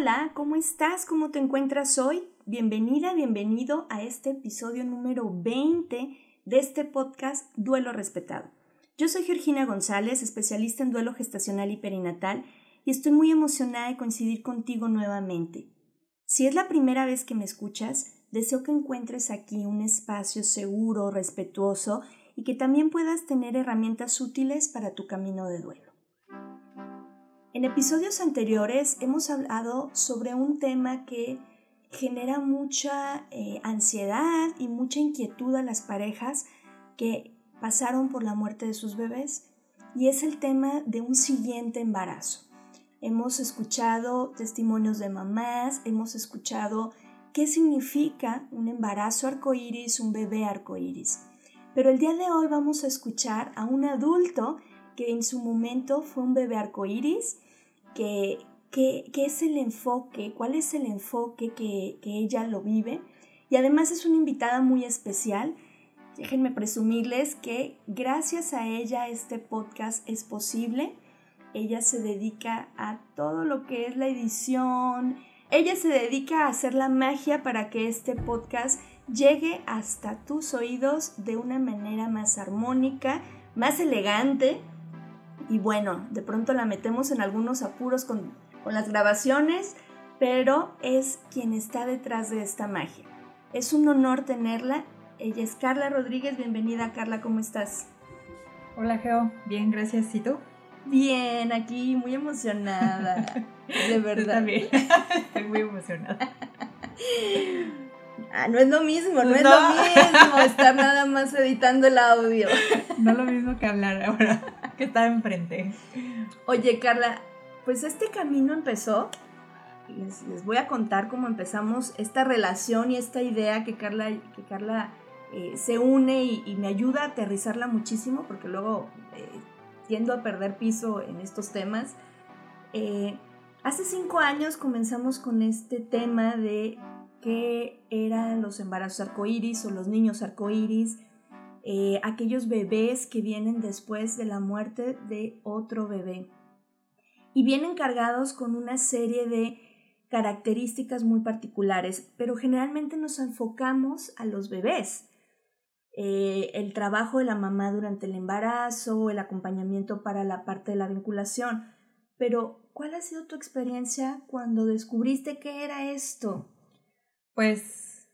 Hola, ¿cómo estás? ¿Cómo te encuentras hoy? Bienvenida, bienvenido a este episodio número 20 de este podcast Duelo Respetado. Yo soy Georgina González, especialista en duelo gestacional y perinatal, y estoy muy emocionada de coincidir contigo nuevamente. Si es la primera vez que me escuchas, deseo que encuentres aquí un espacio seguro, respetuoso y que también puedas tener herramientas útiles para tu camino de duelo. En episodios anteriores hemos hablado sobre un tema que genera mucha eh, ansiedad y mucha inquietud a las parejas que pasaron por la muerte de sus bebés y es el tema de un siguiente embarazo. Hemos escuchado testimonios de mamás, hemos escuchado qué significa un embarazo arcoíris, un bebé arcoíris. Pero el día de hoy vamos a escuchar a un adulto que en su momento fue un bebé arcoíris, que, que, es el enfoque, cuál es el enfoque que, que ella lo vive. Y además es una invitada muy especial. Déjenme presumirles que gracias a ella este podcast es posible. Ella se dedica a todo lo que es la edición. Ella se dedica a hacer la magia para que este podcast llegue hasta tus oídos de una manera más armónica, más elegante. Y bueno, de pronto la metemos en algunos apuros con, con las grabaciones, pero es quien está detrás de esta magia. Es un honor tenerla. Ella es Carla Rodríguez. Bienvenida, Carla, ¿cómo estás? Hola, Geo. Bien, gracias. ¿Y tú? Bien, aquí muy emocionada. De verdad. también. Estoy muy emocionada. Ah, no es lo mismo, no, es lo mismo estar nada más editando el audio. No lo mismo que hablar ahora, que estar enfrente. Oye, Carla, pues este camino empezó. Les, voy a contar cómo empezamos esta relación y esta idea que Carla, que Carla eh, se une y, y, me ayuda a aterrizarla muchísimo, porque luego eh, tiendo a perder piso en estos temas. Eh, hace cinco años comenzamos con este tema de qué eran los embarazos arcoíris o los niños arcoíris, eh, aquellos bebés que vienen después de la muerte de otro bebé. Y vienen cargados con una serie de características muy particulares, pero generalmente nos enfocamos a los bebés. Eh, el trabajo de la mamá durante el embarazo, el acompañamiento para la parte de la vinculación. Pero, ¿cuál ha sido tu experiencia cuando descubriste qué era esto? Pues,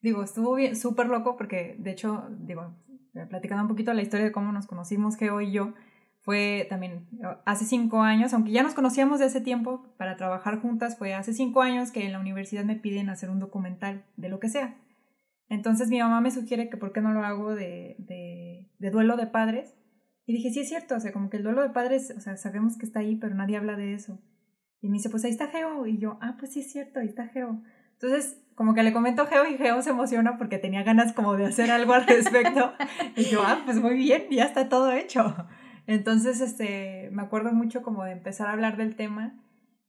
digo, estuvo bien, súper loco porque, de hecho, digo, platicando un poquito la historia de cómo nos conocimos, Geo y yo, fue también hace cinco años, aunque ya nos conocíamos de ese tiempo para trabajar juntas, fue hace cinco años que en la universidad me piden hacer un documental de lo que sea. Entonces mi mamá me sugiere que por qué no lo hago de, de, de, duelo de padres. Y dije, sí es cierto, o sea, como que el duelo de padres, o sea, sabemos que está ahí, pero nadie habla de eso. Y me dice, pues ahí está Geo. Y yo, ah, pues sí es cierto, ahí está Geo. Entonces, como que le comento a Geo y Geo se emociona porque tenía ganas como de hacer algo al respecto. y yo, ah, pues muy bien, ya está todo hecho. Entonces, este, me acuerdo mucho como de empezar a hablar del tema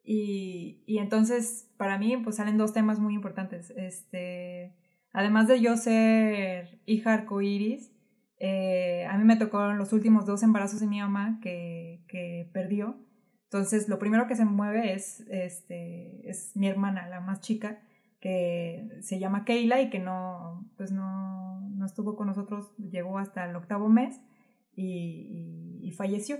Y, y entonces, para mí, pues salen dos temas muy importantes. Este, además de yo ser hija arcoíris, eh, a mí me tocó los últimos dos embarazos de mi mamá que, que perdió. Entonces, lo primero que se mueve es, este, es mi hermana, la más chica, que se llama Keila y que no, pues no, no estuvo con nosotros, llegó hasta el octavo mes y, y, y falleció.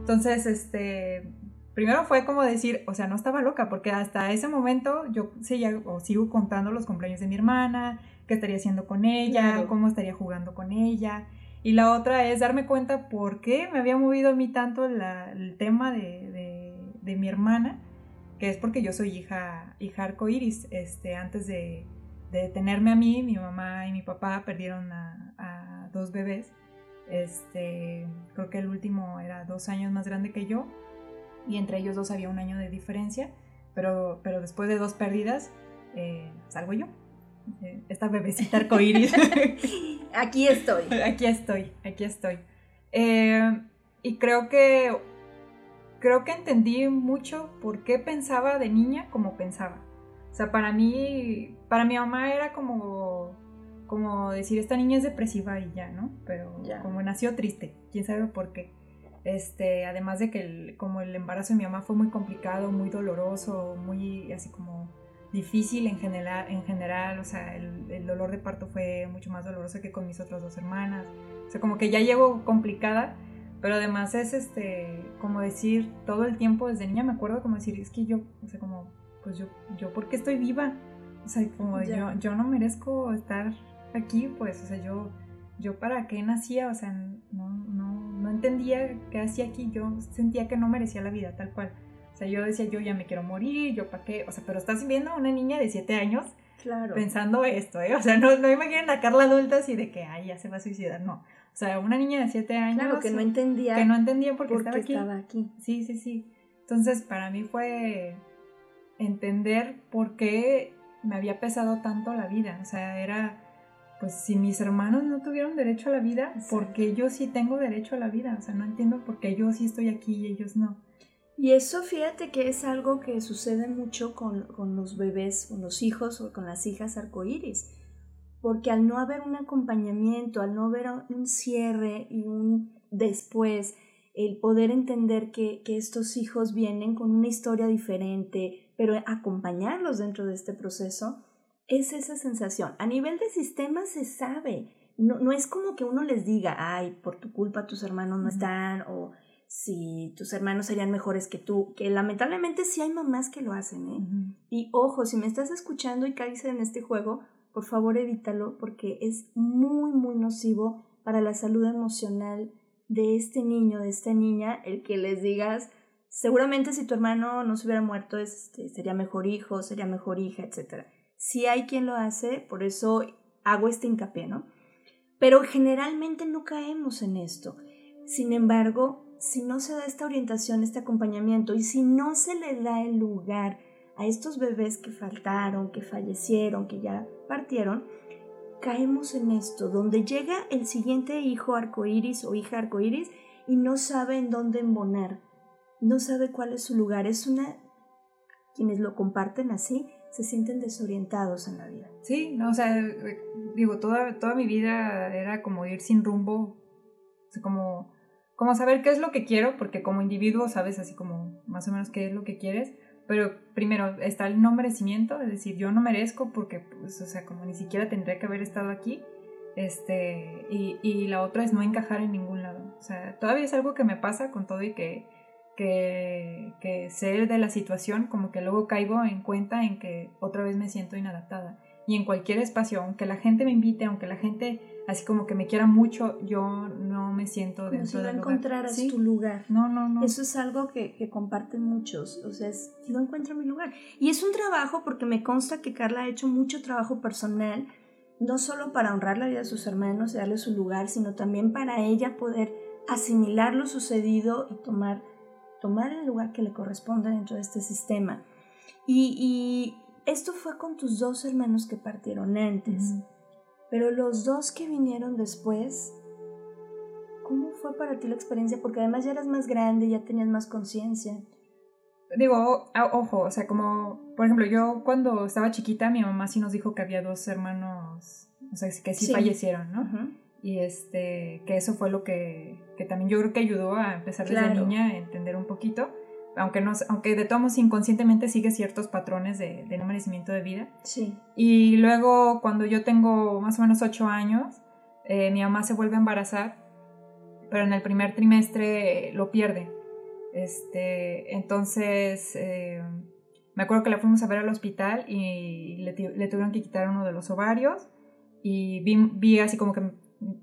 Entonces, este, primero fue como decir, o sea, no estaba loca, porque hasta ese momento yo seguía o sigo contando los cumpleaños de mi hermana, qué estaría haciendo con ella, Claro. cómo estaría jugando con ella. Y la otra es darme cuenta por qué me había movido a mí tanto la- el tema de, de- de mi hermana, que es porque yo soy hija, hija arcoíris. Este, antes de, de tenerme a mí, mi mamá y mi papá perdieron a, a dos bebés. Este, creo que el último era dos años más grande que yo y entre ellos dos había un año de diferencia, pero, pero después de dos pérdidas eh, salgo yo, eh, esta bebecita arcoíris. Aquí estoy. aquí estoy, aquí estoy. Eh, y creo que creo que entendí mucho por qué pensaba de niña como pensaba. O sea, para mí, para mi mamá era como, como decir, esta niña es depresiva y ya, ¿no? Pero Ya. como nació triste, quién sabe por qué. Este, además de que el- como el embarazo de mi mamá fue muy complicado, muy doloroso, muy así como difícil en general, en general o sea, el, el dolor de parto fue mucho más doloroso que con mis otras dos hermanas. O sea, como que ya llego complicada, pero además es este, como decir, todo el tiempo desde niña me acuerdo como decir, es que yo, o sea, como, pues yo, yo, ¿por qué estoy viva? O sea, como Ya. yo, yo no merezco estar aquí, pues, o sea, yo, yo para qué nacía, o sea, no, no, no entendía qué hacía aquí, yo sentía que no merecía la vida tal cual. O sea, yo decía, yo ya me quiero morir, yo para qué, o sea, pero estás viendo a una niña de 7 años Claro. pensando esto, ¿eh? O sea, no, no imaginen a Carla adulta así de que, ay, ya se va a suicidar, no. O sea, una niña de 7 años Claro, que no entendía que no entendía por qué por qué estaba aquí. estaba aquí. Sí, sí, sí. Entonces, para mí fue entender por qué me había pesado tanto la vida. O sea, era, pues, si mis hermanos no tuvieron derecho a la vida, ¿por qué yo sí tengo derecho a la vida? O sea, no entiendo por qué yo sí estoy aquí y ellos no. Y eso fíjate que es algo que sucede mucho con, con los bebés, con los hijos o con las hijas arcoíris. Porque al no haber un acompañamiento, al no haber un cierre y un después, el poder entender que, que estos hijos vienen con una historia diferente, pero acompañarlos dentro de este proceso, es esa sensación. A nivel de sistema se sabe. No, no es como que uno les diga, ay, por tu culpa tus hermanos no están, o si tus hermanos serían mejores que tú, que lamentablemente sí hay mamás que lo hacen, ¿eh? Y ojo, si me estás escuchando y caes en este juego, por favor evítalo porque es muy, muy nocivo para la salud emocional de este niño, de esta niña, el que les digas, seguramente si tu hermano no se hubiera muerto, este, sería mejor hijo, sería mejor hija, etc. Si hay quien lo hace, por eso hago este hincapié, ¿no? Pero generalmente no caemos en esto. Sin embargo, si no se da esta orientación, este acompañamiento, y si no se le da el lugar a estos bebés que faltaron, que fallecieron, que ya partieron, caemos en esto, donde llega el siguiente hijo arcoíris o hija arcoíris y no sabe en dónde embonar, no sabe cuál es su lugar. Es una. Quienes lo comparten así se sienten desorientados en la vida. Sí, no, o sea, eh, digo, toda, toda mi vida era como ir sin rumbo, como, como saber qué es lo que quiero, porque como individuo sabes así como más o menos qué es lo que quieres, pero primero está el no merecimiento, es decir, yo no merezco porque, pues, o sea, como ni siquiera tendría que haber estado aquí, este, y, y la otra es no encajar en ningún lado, o sea, todavía es algo que me pasa con todo y que que, que sé de la situación, como que luego caigo en cuenta en que otra vez me siento inadaptada. Y en cualquier espacio, aunque la gente me invite, aunque la gente así como que me quiera mucho, yo no me siento Como si dentro no del lugar. encontraras Sí. tu lugar. No, no, no. Eso es algo que, que comparten muchos, o sea, es, no encuentro mi lugar. Y es un trabajo porque me consta que Carla ha hecho mucho trabajo personal, no solo para honrar la vida de sus hermanos y darle su lugar, sino también para ella poder asimilar lo sucedido y tomar, tomar el lugar que le corresponde dentro de este sistema. Y, y esto fue con tus dos hermanos que partieron antes. Pero los dos que vinieron después ¿Cómo fue para ti la experiencia? Porque además ya eras más grande, ya tenías más conciencia. Digo, o- ojo, o sea, como, por ejemplo, yo cuando estaba chiquita, mi mamá sí nos dijo que había dos hermanos, o sea, que sí, Sí. fallecieron, ¿no? Y este, que eso fue lo que, que también yo creo que ayudó a empezar desde niña a entender un poquito, aunque, no, aunque de todos modos inconscientemente sigue ciertos patrones de, de no merecimiento de vida. Sí. Y luego cuando yo tengo más o menos ocho años, eh, mi mamá se vuelve a embarazar, pero en el primer trimestre eh, lo pierde. Este, entonces, eh, me acuerdo que la fuimos a ver al hospital y le, le tuvieron que quitar uno de los ovarios y vi, vi así como que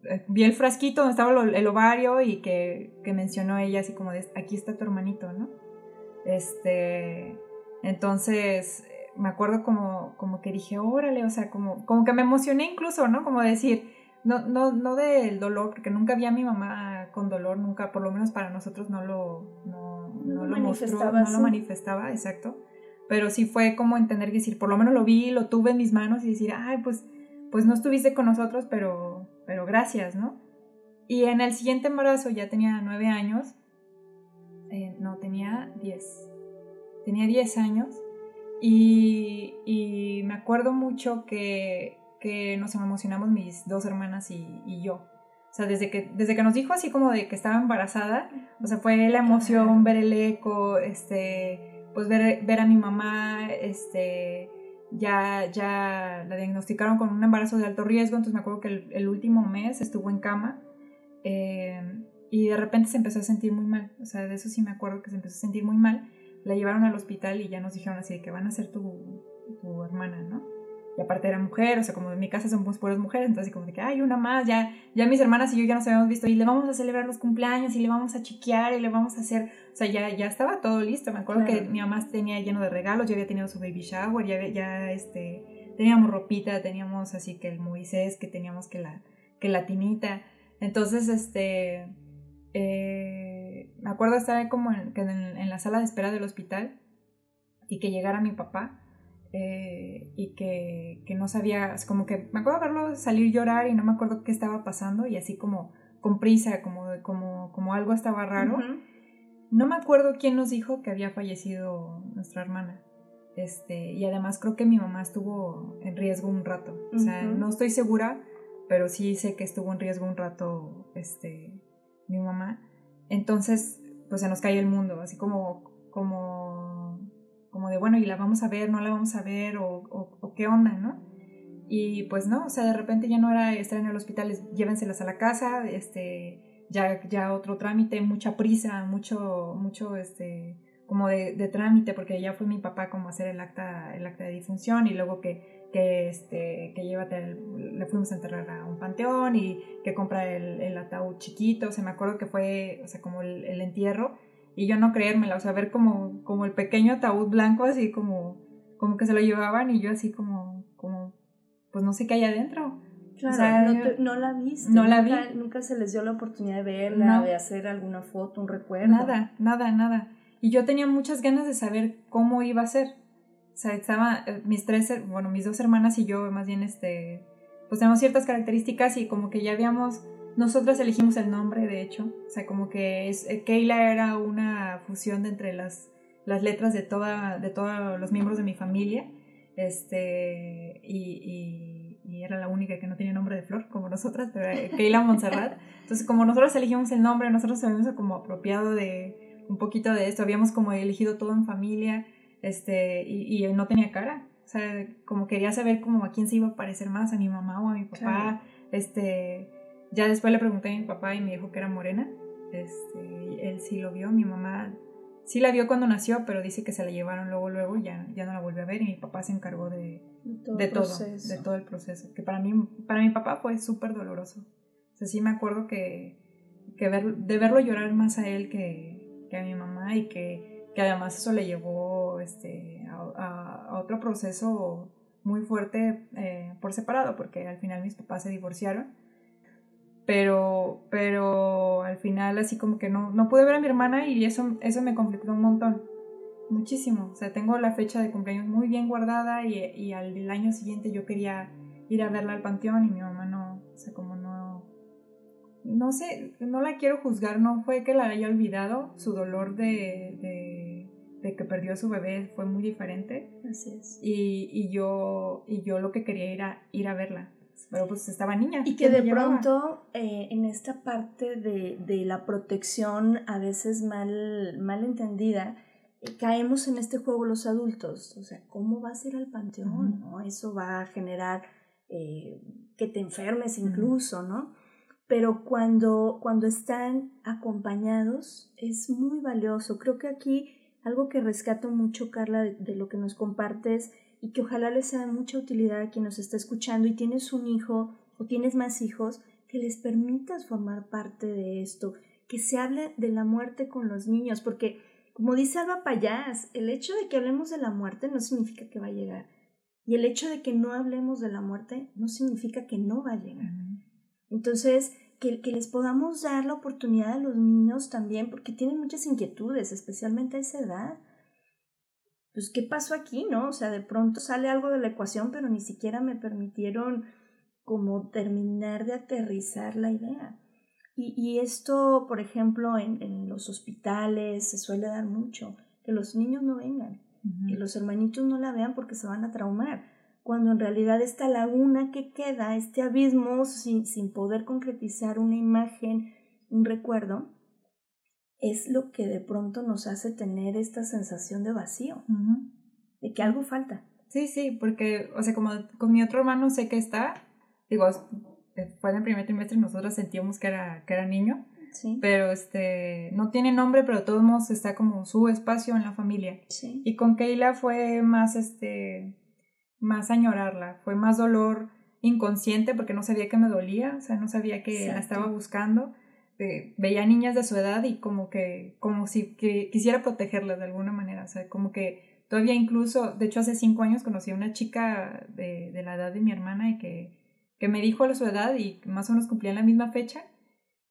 eh, vi el frasquito donde estaba el ovario y que, que mencionó ella así como de aquí está tu hermanito, ¿no? Este, entonces me acuerdo como, como que dije, órale, o sea, como, como que me emocioné incluso, ¿no? Como decir, no, no, no del dolor, porque nunca vi a mi mamá con dolor, nunca, por lo menos para nosotros no lo, no, No no lo lo mostró, manifestaba, no lo manifestaba, exacto. Pero sí fue como entender que decir, por lo menos lo vi, lo tuve en mis manos y decir, ay, pues, pues no estuviste con nosotros, pero, pero gracias, ¿no? Y en el siguiente embarazo ya tenía nueve años, eh, no, tenía diez, tenía diez años y, y me acuerdo mucho que, que nos emocionamos mis dos hermanas y, y yo. O sea, desde que, desde que nos dijo así como de que estaba embarazada, o sea, fue la emoción, ver el eco, este, pues ver, ver a mi mamá, este, ya, ya la diagnosticaron con un embarazo de alto riesgo, entonces me acuerdo que el, el último mes estuvo en cama eh, y de repente se empezó a sentir muy mal, o sea, de eso sí me acuerdo que se empezó a sentir muy mal, la llevaron al hospital y ya nos dijeron así de que van a ser tu, tu hermana, ¿no? Y aparte era mujer, o sea, como en mi casa somos puras mujeres, entonces como de que, ay, una más, ya, ya mis hermanas y yo ya nos habíamos visto y le vamos a celebrar los cumpleaños y le vamos a chiquear y le vamos a hacer, o sea, ya, ya estaba todo listo, me acuerdo Claro. que mi mamá tenía lleno de regalos, yo había tenido su baby shower, ya, ya este, teníamos ropita, teníamos así que el Moisés, que teníamos que la, que la tinita, entonces, este, eh, me acuerdo estar como en, que en, en la sala de espera del hospital y que llegara mi papá eh, y que, que no sabía, como que me acuerdo verlo salir llorar y no me acuerdo qué estaba pasando y así como con prisa, como, como, como algo estaba raro. No me acuerdo quién nos dijo que había fallecido nuestra hermana. Este, y además creo que mi mamá estuvo en riesgo un rato. O sea, no estoy segura, pero sí sé que estuvo en riesgo un rato este, mi mamá. Entonces, pues se nos cae el mundo, así como, como, como de, bueno, y la vamos a ver, no la vamos a ver, o, o, qué onda, ¿no? Y pues no, o sea, de repente ya no era estar en el hospital, es, llévenselas a la casa, este, ya, ya otro trámite, mucha prisa, mucho, mucho, este, como de, de trámite, porque ya fue mi papá como hacer el acta, el acta de difunción y luego que, que, este, que llévate, el- le fuimos a enterrar a un panteón y que compra el, el ataúd chiquito, o sea, me acuerdo que fue, o sea, como el, el entierro y yo no creérmela, o sea, ver como, como el pequeño ataúd blanco así como, como que se lo llevaban y yo así como, como, pues no sé qué hay adentro. Claro, O sea, no, te- no la viste. no la nunca, vi. Nunca se les dio la oportunidad de verla, No. de hacer alguna foto, un recuerdo. Nada, nada, nada. Y yo tenía muchas ganas de saber cómo iba a ser. Estaba, eh, mis tres, bueno, mis dos hermanas y yo, más bien, este, pues tenemos ciertas características y como que ya habíamos, nosotras elegimos el nombre, de hecho. O sea, como que es, eh, Keila era una fusión de entre las, las letras de, toda, de todos los miembros de mi familia. Este, y, y, y era la única que no tenía nombre de flor, como nosotras, pero era Keila Montserrat. Entonces, como nosotros elegimos el nombre, nosotros habíamos como apropiado de un poquito de esto, habíamos como elegido todo en familia, este, y, y no tenía cara. O sea, como quería saber como a quién se iba a parecer más, a mi mamá o a mi papá. Claro. Este, ya después le pregunté a mi papá y me dijo que era morena. Este, él sí lo vio, mi mamá sí la vio cuando nació, pero dice que se la llevaron luego, luego, ya, ya no la volvió a ver y mi papá se encargó de, todo de todo, de todo el proceso. Que para mí, para mi papá fue súper doloroso. O sea, sí me acuerdo que, que ver, de verlo llorar más a él que, que a mi mamá y que, que además eso le llevó este, a, otro proceso muy fuerte eh, por separado, porque al final mis papás se divorciaron. Pero, pero al final así como que no, no pude ver a mi hermana y eso, eso me conflictó un montón muchísimo. O sea, tengo la fecha de cumpleaños muy bien guardada y, y al año siguiente yo quería ir a verla al panteón y mi mamá no, o sea, como no, no sé, no la quiero juzgar, no fue que la haya olvidado, su dolor de, de que perdió a su bebé fue muy diferente. Así es. Y, y, yo, y yo lo que quería era ir a verla. Pero pues estaba niña. Y que de pronto eh, en esta parte de, de, la protección a veces mal, mal entendida, eh, caemos en este juego los adultos. O sea, ¿cómo vas a ir al panteón? ¿no? Eso va a generar eh, que te enfermes incluso, ¿no? Pero cuando, cuando están acompañados es muy valioso. Creo que aquí algo que rescato mucho, Carla, de, de lo que nos compartes y que ojalá les sea de mucha utilidad a quien nos está escuchando y tienes un hijo o tienes más hijos, que les permitas formar parte de esto, que se hable de la muerte con los niños, porque como dice Alba Payás, el hecho de que hablemos de la muerte no significa que va a llegar. Y el hecho de que no hablemos de la muerte no significa que no va a llegar. Entonces, que, que, les podamos dar la oportunidad a los niños también, porque tienen muchas inquietudes, especialmente a esa edad pues, ¿qué pasó aquí, no? O sea, de pronto sale algo de la ecuación, pero ni siquiera me permitieron como terminar de aterrizar la idea. Y, y esto, por ejemplo, en, en, los hospitales se suele dar mucho, que los niños no vengan, uh -huh. que los hermanitos no la vean porque se van a traumar, cuando en realidad esta laguna que queda, este abismo sin, sin poder concretizar una imagen, un recuerdo, es lo que de pronto nos hace tener esta sensación de vacío, uh -huh. de que algo falta. Sí, sí, porque, o sea, como con mi otro hermano sé que está, digo, fue en el primer trimestre nosotros sentíamos que era, que era niño, sí. pero este, no tiene nombre, pero todos modos está como su espacio en la familia. Sí. Y con Keila fue más, este, más añorarla, fue más dolor inconsciente porque no sabía que me dolía, o sea, no sabía que Exacto. la estaba buscando de, veía niñas de su edad y como que, como si que quisiera protegerlas de alguna manera, o sea, como que todavía incluso, de hecho hace cinco años conocí a una chica de, de la edad de mi hermana y que, que me dijo a su edad y más o menos cumplía la misma fecha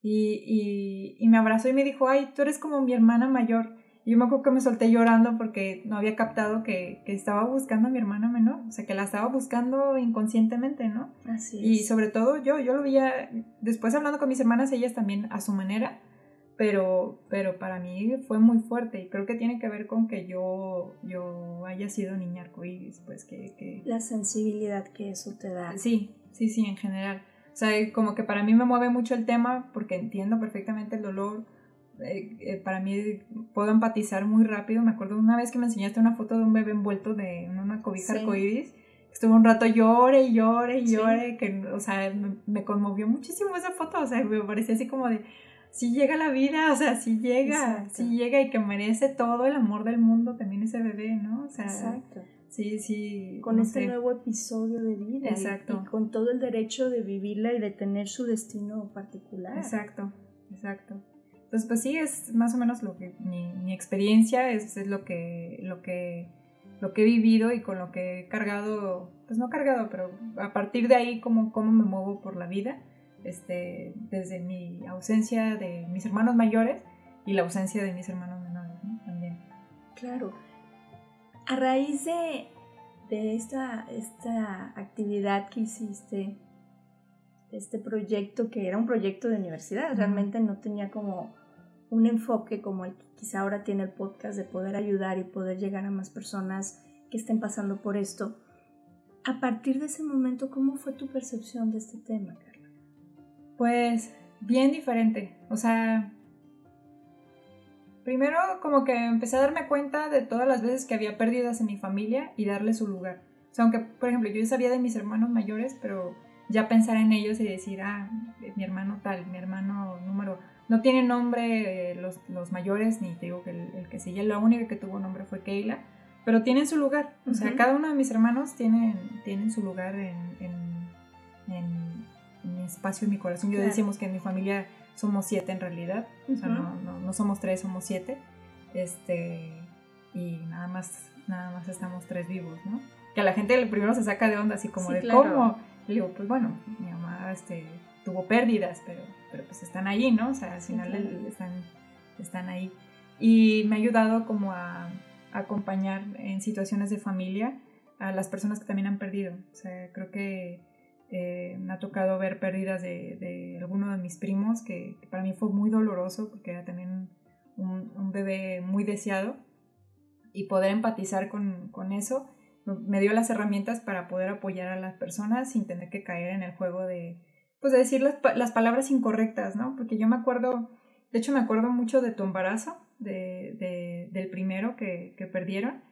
y, y, y me abrazó y me dijo, ay, tú eres como mi hermana mayor. Y yo me acuerdo que me solté llorando porque no había captado que, que, estaba buscando a mi hermana menor, o sea, que la estaba buscando inconscientemente, ¿no? Así es. Y sobre todo yo, yo lo veía, después hablando con mis hermanas, ellas también a su manera, pero, pero para mí fue muy fuerte y creo que tiene que ver con que yo, yo haya sido niña arcoíris, pues que, que... La sensibilidad que eso te da. Sí, sí, sí, en general. O sea, como que para mí me mueve mucho el tema porque entiendo perfectamente el dolor, eh, eh, para mí puedo empatizar muy rápido. Me acuerdo una vez que me enseñaste una foto de un bebé envuelto de en una cobija sí. arcoíris. Estuve un rato llore y llore y llore, sí. que, o sea, me, me, conmovió muchísimo esa foto, o sea, me parecía así como de, si llega la vida, o sea, si llega, si llega y que merece todo el amor del mundo también ese bebé, ¿no? O sea, Exacto. Sí, sí. Con no este sé. nuevo episodio de vida. Exacto. Y, y, con todo el derecho de vivirla y de tener su destino particular. Exacto, exacto. Entonces, pues sí, es más o menos lo que mi, mi experiencia es, es, lo que lo que lo que he vivido y con lo que he cargado, pues no cargado, pero a partir de ahí cómo, cómo me muevo por la vida, este, desde mi ausencia de mis hermanos mayores y la ausencia de mis hermanos menores, ¿no? También. Claro. A raíz de, de esta, esta actividad que hiciste, este proyecto que era un proyecto de universidad, realmente no tenía como un enfoque como el que quizá ahora tiene el podcast de poder ayudar y poder llegar a más personas que estén pasando por esto. A partir de ese momento, ¿cómo fue tu percepción de este tema, Carla? Pues bien diferente. O sea, primero como que empecé a darme cuenta de todas las veces que había pérdidas en mi familia y darle su lugar. O sea, aunque, por ejemplo, yo sabía de mis hermanos mayores, pero ya pensar en ellos y decir, ah, mi hermano tal, mi hermano número... No tiene nombre eh, los, los, mayores, ni te digo que el, el, que sigue, la única que tuvo nombre fue Keila, pero tienen su lugar. O sea, uh -huh. cada uno de mis hermanos tienen, tienen su lugar en, en, en, en mi espacio, en mi corazón. Yo claro. decimos que en mi familia somos siete en realidad, uh -huh. o sea, no, no, no, somos tres, somos siete. Este, y nada más, nada más estamos tres vivos, ¿no? Que a la gente primero se saca de onda, así como sí, de claro. cómo. Le digo, pues bueno, mi mamá este, tuvo pérdidas, pero, pero pues están ahí, ¿no? O sea, al final están, están ahí. Y me ha ayudado como a, a, acompañar en situaciones de familia a las personas que también han perdido. O sea, creo que Eh, me ha tocado ver pérdidas de, de alguno de mis primos, que, que para mí fue muy doloroso porque era también un, un bebé muy deseado y poder empatizar con, con, eso me dio las herramientas para poder apoyar a las personas sin tener que caer en el juego de, pues de decir las, las palabras incorrectas, ¿no? Porque yo me acuerdo, de hecho me acuerdo mucho de tu embarazo, de, de del primero que, que perdieron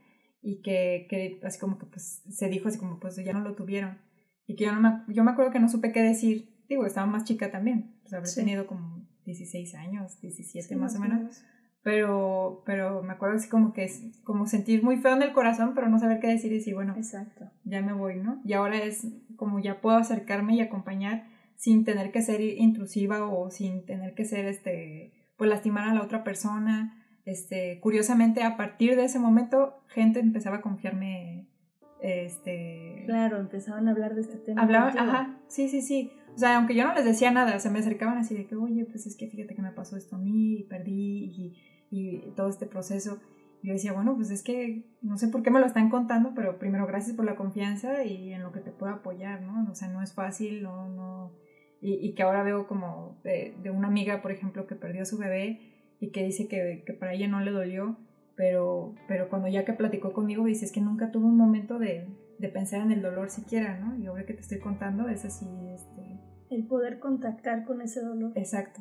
y que, que, así como que pues se dijo así como pues ya no lo tuvieron y que yo, no me, yo me acuerdo que no supe qué decir, digo, estaba más chica también, pues habré sí. tenido como 16 años, 17 sí, más, más o menos. menos pero, pero me acuerdo así como que es como sentir muy feo en el corazón, pero no saber qué decir y decir, bueno, Exacto. ya me voy, ¿no? Y ahora es como ya puedo acercarme y acompañar sin tener que ser intrusiva o sin tener que ser, este, pues lastimar a la otra persona. Este, curiosamente, a partir de ese momento, gente empezaba a confiarme, este... Claro, empezaban a hablar de este tema. Hablaba, ajá, sí, sí, sí. O sea, aunque yo no les decía nada, se me acercaban así de que, oye, pues es que fíjate que me pasó esto a mí y perdí y y todo este proceso. Yo decía, bueno, pues es que no sé por qué me lo están contando, pero primero gracias por la confianza y en lo que te puedo apoyar, ¿no? O sea, no es fácil, no, no. Y, y que ahora veo como de, de, una amiga, por ejemplo, que perdió a su bebé y que dice que, que para ella no le dolió, pero, pero cuando ya que platicó conmigo, dice, es que nunca tuvo un momento de, de pensar en el dolor siquiera, ¿no? Y ahora que te estoy contando, es así, este... El poder contactar con ese dolor. Exacto.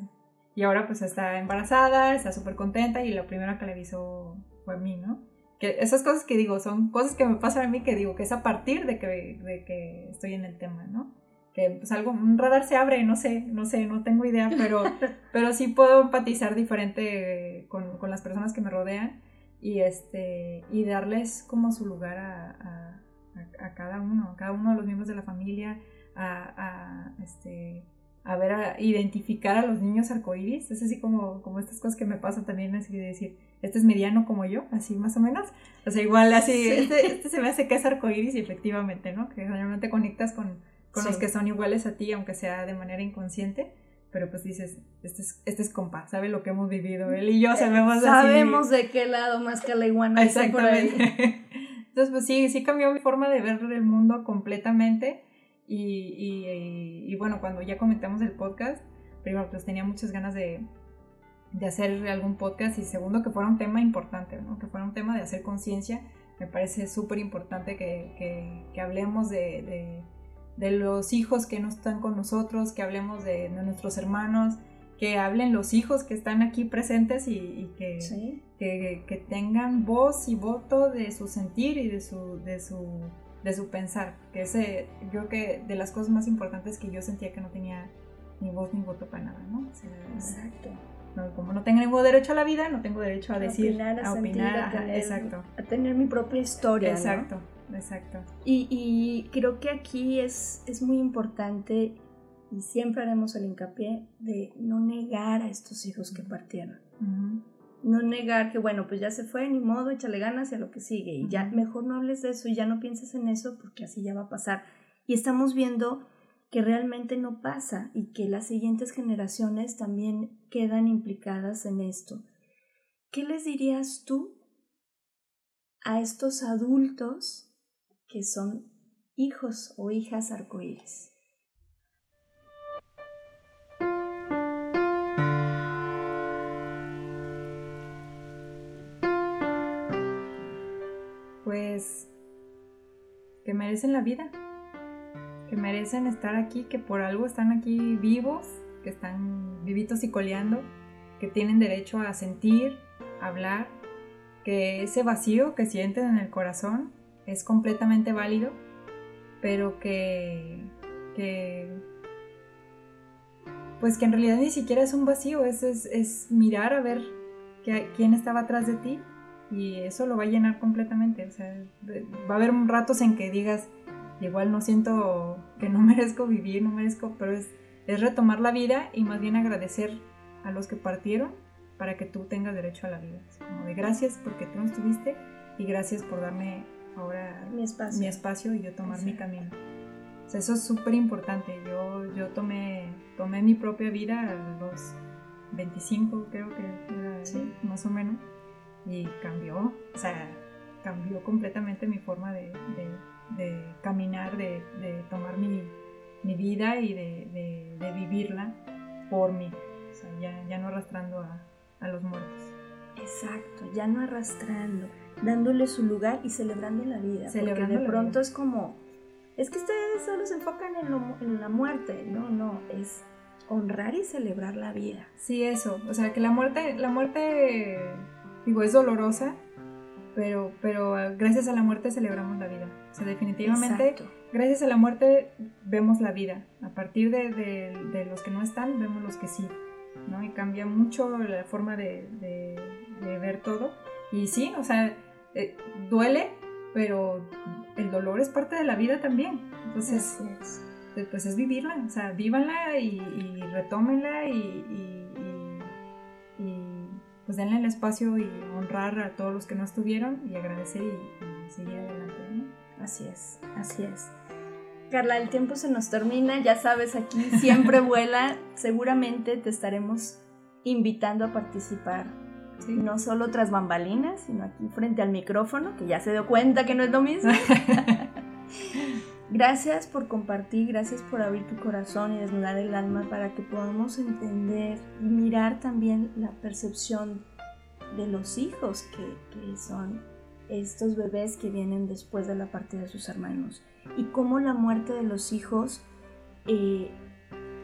Y ahora pues está embarazada, está súper contenta y lo primero que le avisó fue a mí, ¿no? Que esas cosas que digo son cosas que me pasan a mí que digo que es a partir de que, de que estoy en el tema, ¿no? Que pues algo, un radar se abre, no sé, no sé, no tengo idea, pero, pero sí puedo empatizar diferente con, con las personas que me rodean y, este, y darles como su lugar a, a, a, cada uno, a cada uno de los miembros de la familia, a, a este, a ver, a identificar a los niños arcoíris. Es así como, como estas cosas que me pasan también, así de decir, este es mediano como yo, así más o menos. O sea, igual así, sí. este, este, se me hace que es arcoíris y efectivamente, ¿no? Que realmente conectas con, con sí. los que son iguales a ti, aunque sea de manera inconsciente. Pero pues dices, este es, este es compa, sabe lo que hemos vivido, él y yo sabemos Sabemos así. de qué lado más que la iguana. Exactamente. Entonces, pues sí, sí cambió mi forma de ver el mundo completamente y, y, y, bueno, cuando ya comentamos el podcast, primero pues tenía muchas ganas de, de hacer algún podcast y segundo que fuera un tema importante, ¿no? que fuera un tema de hacer conciencia. Me parece súper importante que, que, que, hablemos de, de, de, los hijos que no están con nosotros, que hablemos de, de, nuestros hermanos, que hablen los hijos que están aquí presentes y, y que, ¿Sí? que, que, tengan voz y voto de su sentir y de su, de su de su pensar, que ese, yo creo que de las cosas más importantes que yo sentía que no tenía ni voz ni voto para nada, ¿no? O sea, exacto. No, como no tengo ningún derecho a la vida, no tengo derecho a, a decir, opinar, a, a opinar, a tener, exacto. A tener mi propia historia. Exacto, ¿no? Exacto. Y, y creo que aquí es, es muy importante y siempre haremos el hincapié de no negar a estos hijos que partieron. Uh -huh no negar que bueno, pues ya se fue, ni modo, échale ganas y a lo que sigue. Y ya mejor no hables de eso y ya no pienses en eso porque así ya va a pasar. Y estamos viendo que realmente no pasa y que las siguientes generaciones también quedan implicadas en esto. ¿Qué les dirías tú a estos adultos que son hijos o hijas arcoíris? pues que merecen la vida, que merecen estar aquí, que por algo están aquí vivos, que están vivitos y coleando, que tienen derecho a sentir, a hablar, que ese vacío que sienten en el corazón es completamente válido, pero que, que pues que en realidad ni siquiera es un vacío, es, es, mirar a ver que, quién estaba atrás de ti y eso lo va a llenar completamente. O sea, va a haber ratos en que digas, igual no siento que no merezco vivir, no merezco, pero es, es retomar la vida y más bien agradecer a los que partieron para que tú tengas derecho a la vida. Como de gracias porque tú no estuviste y gracias por darme ahora mi espacio, mi espacio y yo tomar mi camino. O sea, eso es súper importante. Yo, yo tomé, tomé mi propia vida a los 25, creo que era sí. más o menos y cambió, o sea, cambió completamente mi forma de, de, de caminar, de, de, tomar mi, mi vida y de vivirla por mí. O sea, ya, ya no arrastrando a, a los muertos. Exacto, ya no arrastrando, dándole su lugar y celebrando la vida. Celebrando porque de pronto vida. es como, es que ustedes solo se enfocan en, lo- en la muerte. No, no, es honrar y celebrar la vida. Sí, eso. O sea, que la muerte, la muerte, digo, es dolorosa, pero, pero eh, gracias a la muerte celebramos la vida. O sea, definitivamente, Exacto. gracias a la muerte vemos la vida. A partir de, de- de los que no están, vemos los que sí. ¿no? Y cambia mucho la forma de, de- de ver todo. Y sí, o sea, eh, duele, pero el dolor es parte de la vida también. Entonces, es. eh, pues es vivirla, o sea, vívanla y, y retómenla y, y- y- pues denle el espacio y honrar a todos los que no estuvieron y agradecer y, y seguir adelante. ¿no? Así es, así es. Carla, el tiempo se nos termina, ya sabes, aquí siempre vuela. Seguramente te estaremos invitando a participar, Sí. no solo tras bambalinas, sino aquí frente al micrófono, que ya se dio cuenta que no es lo mismo. Gracias por compartir, gracias por abrir tu corazón y desnudar el alma para que podamos entender y mirar también la percepción de los hijos que, que son estos bebés que vienen después de la partida de sus hermanos y cómo la muerte de los hijos, eh,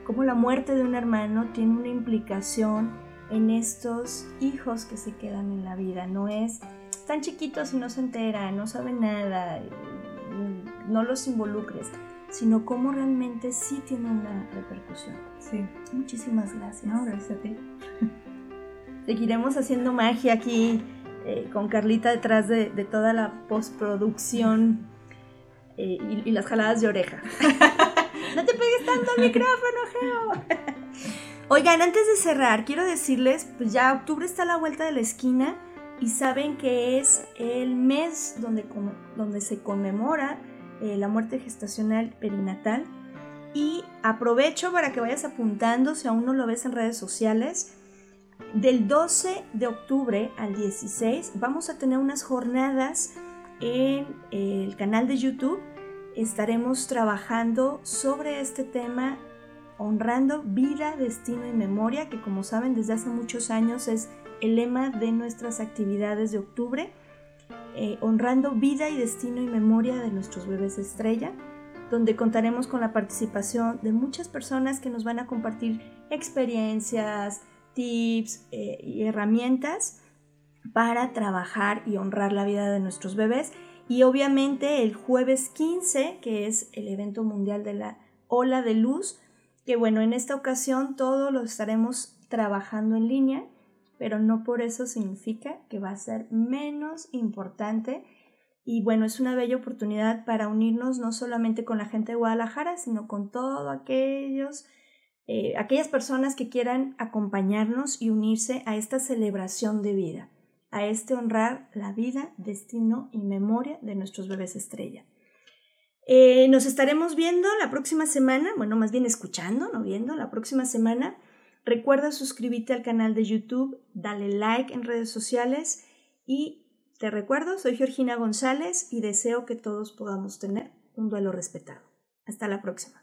cómo la muerte de un hermano tiene una implicación en estos hijos que se quedan en la vida. No es tan chiquitos y no se enteran, no saben nada, no los involucres, sino cómo realmente sí tiene una repercusión. Sí, Muchísimas gracias. no, gracias a ti. Seguiremos haciendo magia aquí eh, con Carlita detrás de, de toda la postproducción eh, y, y las jaladas de oreja. no te pegues tanto al micrófono, Geo. Oigan, antes de cerrar, quiero decirles, pues ya octubre está a la vuelta de la esquina y saben que es el mes donde, donde se conmemora eh, la muerte gestacional perinatal. Y aprovecho para que vayas apuntando, si aún no lo ves en redes sociales, del 12 de octubre al 16 vamos a tener unas jornadas en el canal de YouTube. Estaremos trabajando sobre este tema, honrando vida, destino y memoria, que como saben desde hace muchos años es el lema de nuestras actividades de octubre. Eh, honrando vida y destino y memoria de nuestros bebés estrella, donde contaremos con la participación de muchas personas que nos van a compartir experiencias, tips eh, y herramientas para trabajar y honrar la vida de nuestros bebés. Y obviamente el jueves 15, que es el evento mundial de la ola de luz, que bueno, en esta ocasión todo lo estaremos trabajando en línea, pero no por eso significa que va a ser menos importante. Y bueno, es una bella oportunidad para unirnos no solamente con la gente de Guadalajara, sino con todos aquellos eh, aquellas personas que quieran acompañarnos y unirse a esta celebración de vida, a este honrar la vida, destino y memoria de nuestros bebés estrella. Eh, nos estaremos viendo la próxima semana, bueno, más bien escuchando, no viendo, la próxima semana. Recuerda suscribirte al canal de YouTube, dale like en redes sociales y te recuerdo, soy Georgina González y deseo que todos podamos tener un duelo respetado. Hasta la próxima.